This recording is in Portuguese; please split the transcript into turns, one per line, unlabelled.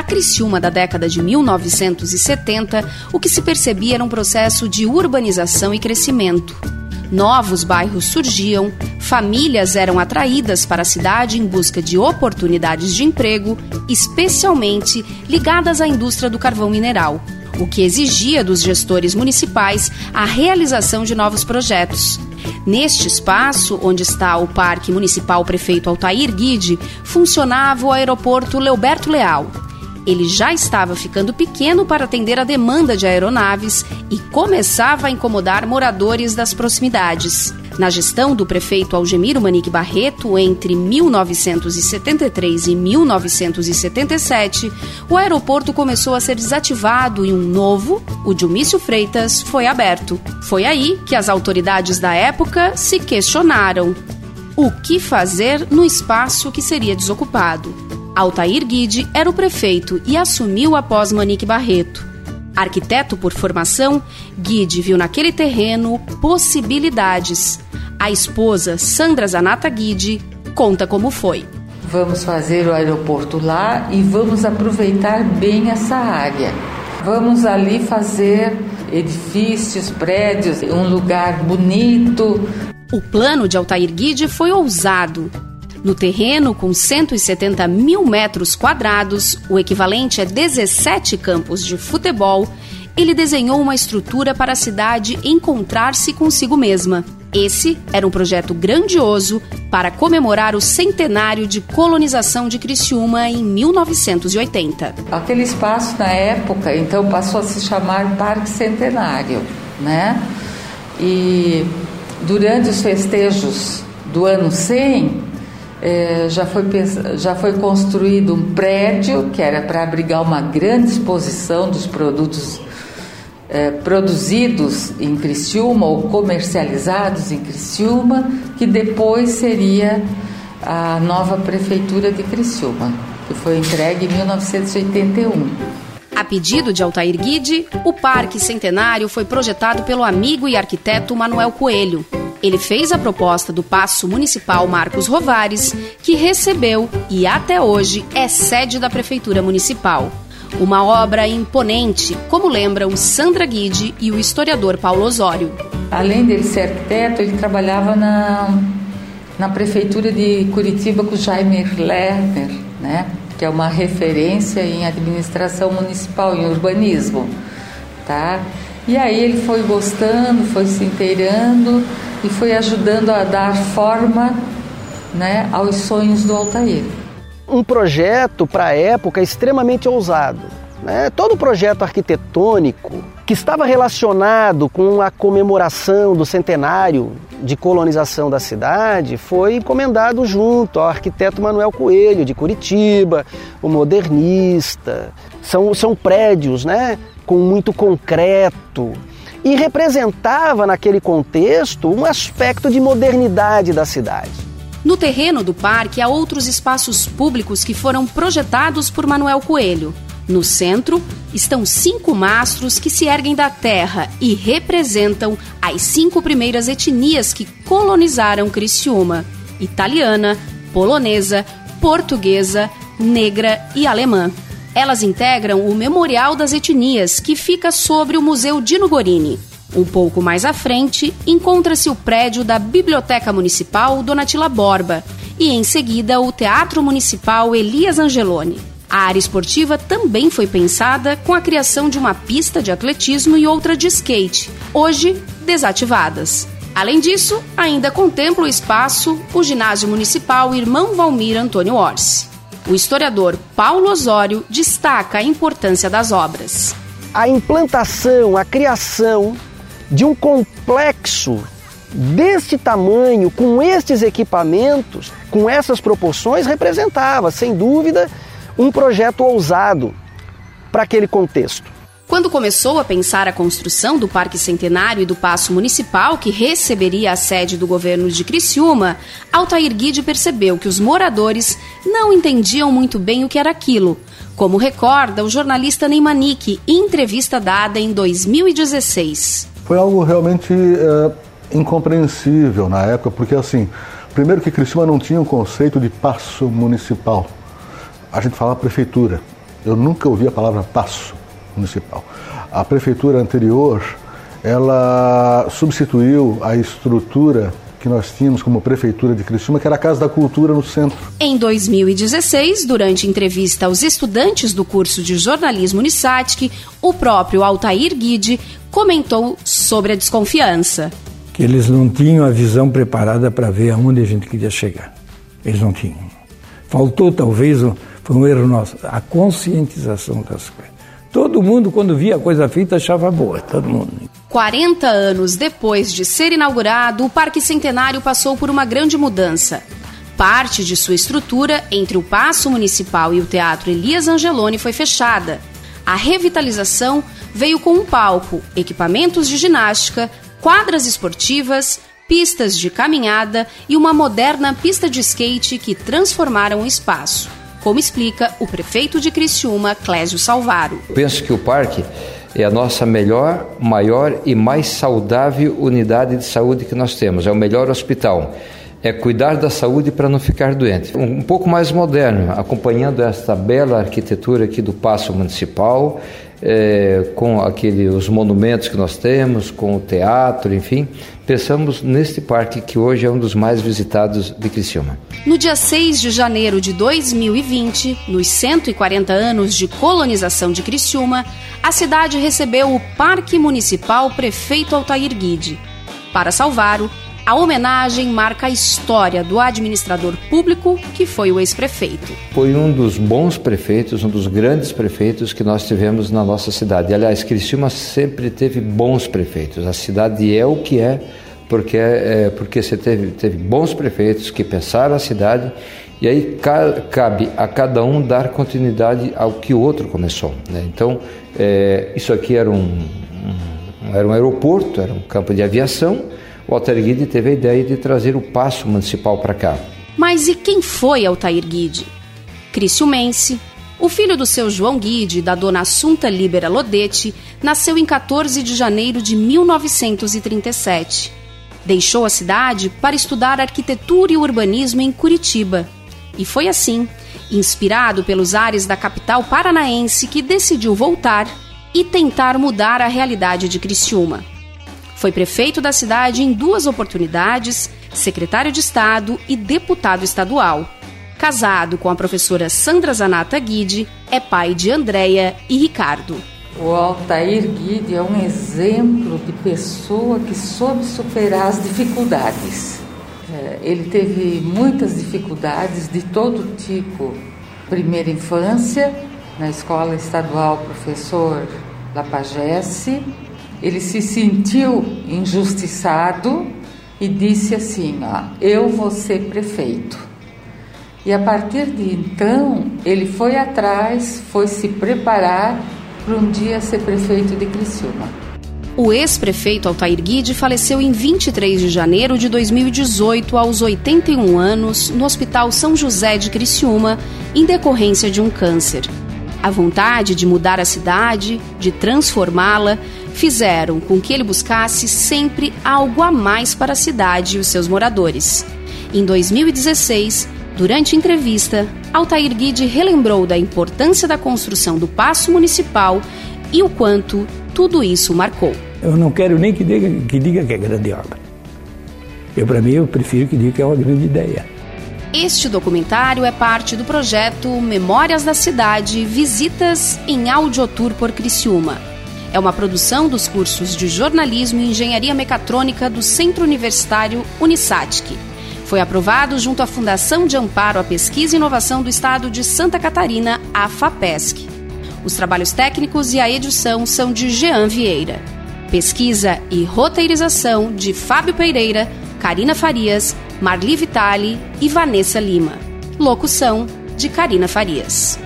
Na Criciúma da década de 1970, o que se percebia era um processo de urbanização e crescimento. Novos bairros surgiam, famílias eram atraídas para a cidade em busca de oportunidades de emprego, especialmente ligadas à indústria do carvão mineral, o que exigia dos gestores municipais a realização de novos projetos. Neste espaço, onde está o Parque Municipal Prefeito Altair Guide, funcionava o aeroporto Leoberto Leal, ele já estava ficando pequeno para atender a demanda de aeronaves e começava a incomodar moradores das proximidades. Na gestão do prefeito Algemiro Manique Barreto, entre 1973 e 1977, o aeroporto começou a ser desativado e um novo, o de Umício Freitas, foi aberto. Foi aí que as autoridades da época se questionaram o que fazer no espaço que seria desocupado. Altair Guide era o prefeito e assumiu após Manique Barreto. Arquiteto por formação, Guide viu naquele terreno possibilidades. A esposa, Sandra Zanata Guide, conta como foi.
Vamos fazer o aeroporto lá e vamos aproveitar bem essa área. Vamos ali fazer edifícios, prédios, um lugar bonito.
O plano de Altair Guide foi ousado. No terreno, com 170 mil metros quadrados, o equivalente a 17 campos de futebol, ele desenhou uma estrutura para a cidade encontrar-se consigo mesma. Esse era um projeto grandioso para comemorar o centenário de colonização de Criciúma em 1980.
Aquele espaço na época, então, passou a se chamar Parque Centenário, né? E durante os festejos do ano 100, é, já, foi, já foi construído um prédio que era para abrigar uma grande exposição dos produtos é, produzidos em Criciúma ou comercializados em Criciúma, que depois seria a nova prefeitura de Criciúma, que foi entregue em 1981.
A pedido de Altair Guide, o Parque Centenário foi projetado pelo amigo e arquiteto Manuel Coelho, ele fez a proposta do Paço Municipal Marcos Rovares, que recebeu e até hoje é sede da Prefeitura Municipal. Uma obra imponente, como lembram Sandra Guide e o historiador Paulo Osório.
Além dele ser arquiteto, ele trabalhava na, na Prefeitura de Curitiba com Jaime Lerner, né? que é uma referência em administração municipal, em urbanismo. Tá? E aí ele foi gostando, foi se inteirando e foi ajudando a dar forma né, aos sonhos do Altair.
Um projeto para a época extremamente ousado. Né? Todo projeto arquitetônico que estava relacionado com a comemoração do centenário de colonização da cidade foi encomendado junto ao arquiteto Manuel Coelho, de Curitiba, o modernista. São, são prédios né, com muito concreto, e representava naquele contexto um aspecto de modernidade da cidade.
No terreno do parque há outros espaços públicos que foram projetados por Manuel Coelho. No centro estão cinco mastros que se erguem da terra e representam as cinco primeiras etnias que colonizaram Criciúma: italiana, polonesa, portuguesa, negra e alemã. Elas integram o Memorial das Etnias, que fica sobre o Museu Dino Gorini. Um pouco mais à frente, encontra-se o prédio da Biblioteca Municipal Donatila Borba e, em seguida, o Teatro Municipal Elias Angeloni. A área esportiva também foi pensada com a criação de uma pista de atletismo e outra de skate, hoje desativadas. Além disso, ainda contempla o espaço o Ginásio Municipal Irmão Valmir Antônio Orsi. O historiador Paulo Osório destaca a importância das obras.
A implantação, a criação de um complexo deste tamanho, com estes equipamentos, com essas proporções, representava, sem dúvida, um projeto ousado para aquele contexto.
Quando começou a pensar a construção do Parque Centenário e do Paço Municipal, que receberia a sede do governo de Criciúma, Altair Guide percebeu que os moradores não entendiam muito bem o que era aquilo, como recorda o jornalista Neymanique em entrevista dada em 2016.
Foi algo realmente é, incompreensível na época, porque assim, primeiro que Criciúma não tinha um conceito de passo municipal. A gente fala prefeitura. Eu nunca ouvi a palavra passo municipal. A prefeitura anterior, ela substituiu a estrutura que nós tínhamos como prefeitura de Criciúma, que era a Casa da Cultura no centro.
Em 2016, durante entrevista aos estudantes do curso de jornalismo Unisatic, o próprio Altair Guide comentou sobre a desconfiança.
Que eles não tinham a visão preparada para ver aonde a gente queria chegar. Eles não tinham. Faltou talvez, foi um erro nosso, a conscientização das coisas. Todo mundo, quando via a coisa feita, achava boa, todo mundo.
40 anos depois de ser inaugurado, o Parque Centenário passou por uma grande mudança. Parte de sua estrutura, entre o Paço Municipal e o Teatro Elias Angeloni, foi fechada. A revitalização veio com um palco, equipamentos de ginástica, quadras esportivas, pistas de caminhada e uma moderna pista de skate que transformaram o espaço como explica o prefeito de Criciúma, Clésio Salvaro.
Penso que o parque é a nossa melhor, maior e mais saudável unidade de saúde que nós temos, é o melhor hospital. É cuidar da saúde para não ficar doente. Um pouco mais moderno, acompanhando esta bela arquitetura aqui do Paço Municipal, é, com aquele, os monumentos que nós temos, com o teatro, enfim, pensamos neste parque que hoje é um dos mais visitados de Criciúma.
No dia 6 de janeiro de 2020, nos 140 anos de colonização de Criciúma, a cidade recebeu o Parque Municipal Prefeito Altair Guide. Para Salvaro, a homenagem marca a história do administrador público que foi o ex-prefeito.
Foi um dos bons prefeitos, um dos grandes prefeitos que nós tivemos na nossa cidade. Aliás, Criciúma sempre teve bons prefeitos. A cidade é o que é porque, é, porque você teve, teve bons prefeitos que pensaram a cidade e aí cabe a cada um dar continuidade ao que o outro começou. Né? Então, é, isso aqui era um, um, era um aeroporto, era um campo de aviação o Altair Guide teve a ideia de trazer o passo municipal para cá.
Mas e quem foi Altair Guide? Criciumense, o filho do seu João Guide e da dona Assunta Libera Lodete nasceu em 14 de janeiro de 1937. Deixou a cidade para estudar arquitetura e urbanismo em Curitiba. E foi assim, inspirado pelos ares da capital paranaense, que decidiu voltar e tentar mudar a realidade de Criciúma. Foi prefeito da cidade em duas oportunidades, secretário de Estado e deputado estadual. Casado com a professora Sandra Zanata Guide, é pai de Andréia e Ricardo.
O Altair Guide é um exemplo de pessoa que soube superar as dificuldades. É, ele teve muitas dificuldades de todo tipo. Primeira infância, na escola estadual professor Lapagesse, ele se sentiu injustiçado e disse assim: ó, Eu vou ser prefeito. E a partir de então, ele foi atrás, foi se preparar para um dia ser prefeito de Criciúma.
O ex-prefeito Altair Guide faleceu em 23 de janeiro de 2018, aos 81 anos, no Hospital São José de Criciúma, em decorrência de um câncer. A vontade de mudar a cidade, de transformá-la, fizeram com que ele buscasse sempre algo a mais para a cidade e os seus moradores. Em 2016, durante entrevista, Altair Guide relembrou da importância da construção do Paço Municipal e o quanto tudo isso marcou.
Eu não quero nem que diga que, diga que é grande obra. Eu, para mim, eu prefiro que diga que é uma grande ideia.
Este documentário é parte do projeto Memórias da Cidade Visitas em Audiotour por Criciúma. É uma produção dos cursos de Jornalismo e Engenharia Mecatrônica do Centro Universitário Unisatic. Foi aprovado junto à Fundação de Amparo à Pesquisa e Inovação do Estado de Santa Catarina, a FAPESC. Os trabalhos técnicos e a edição são de Jean Vieira. Pesquisa e roteirização de Fábio Pereira, Karina Farias, Marli Vitali e Vanessa Lima. Locução de Karina Farias.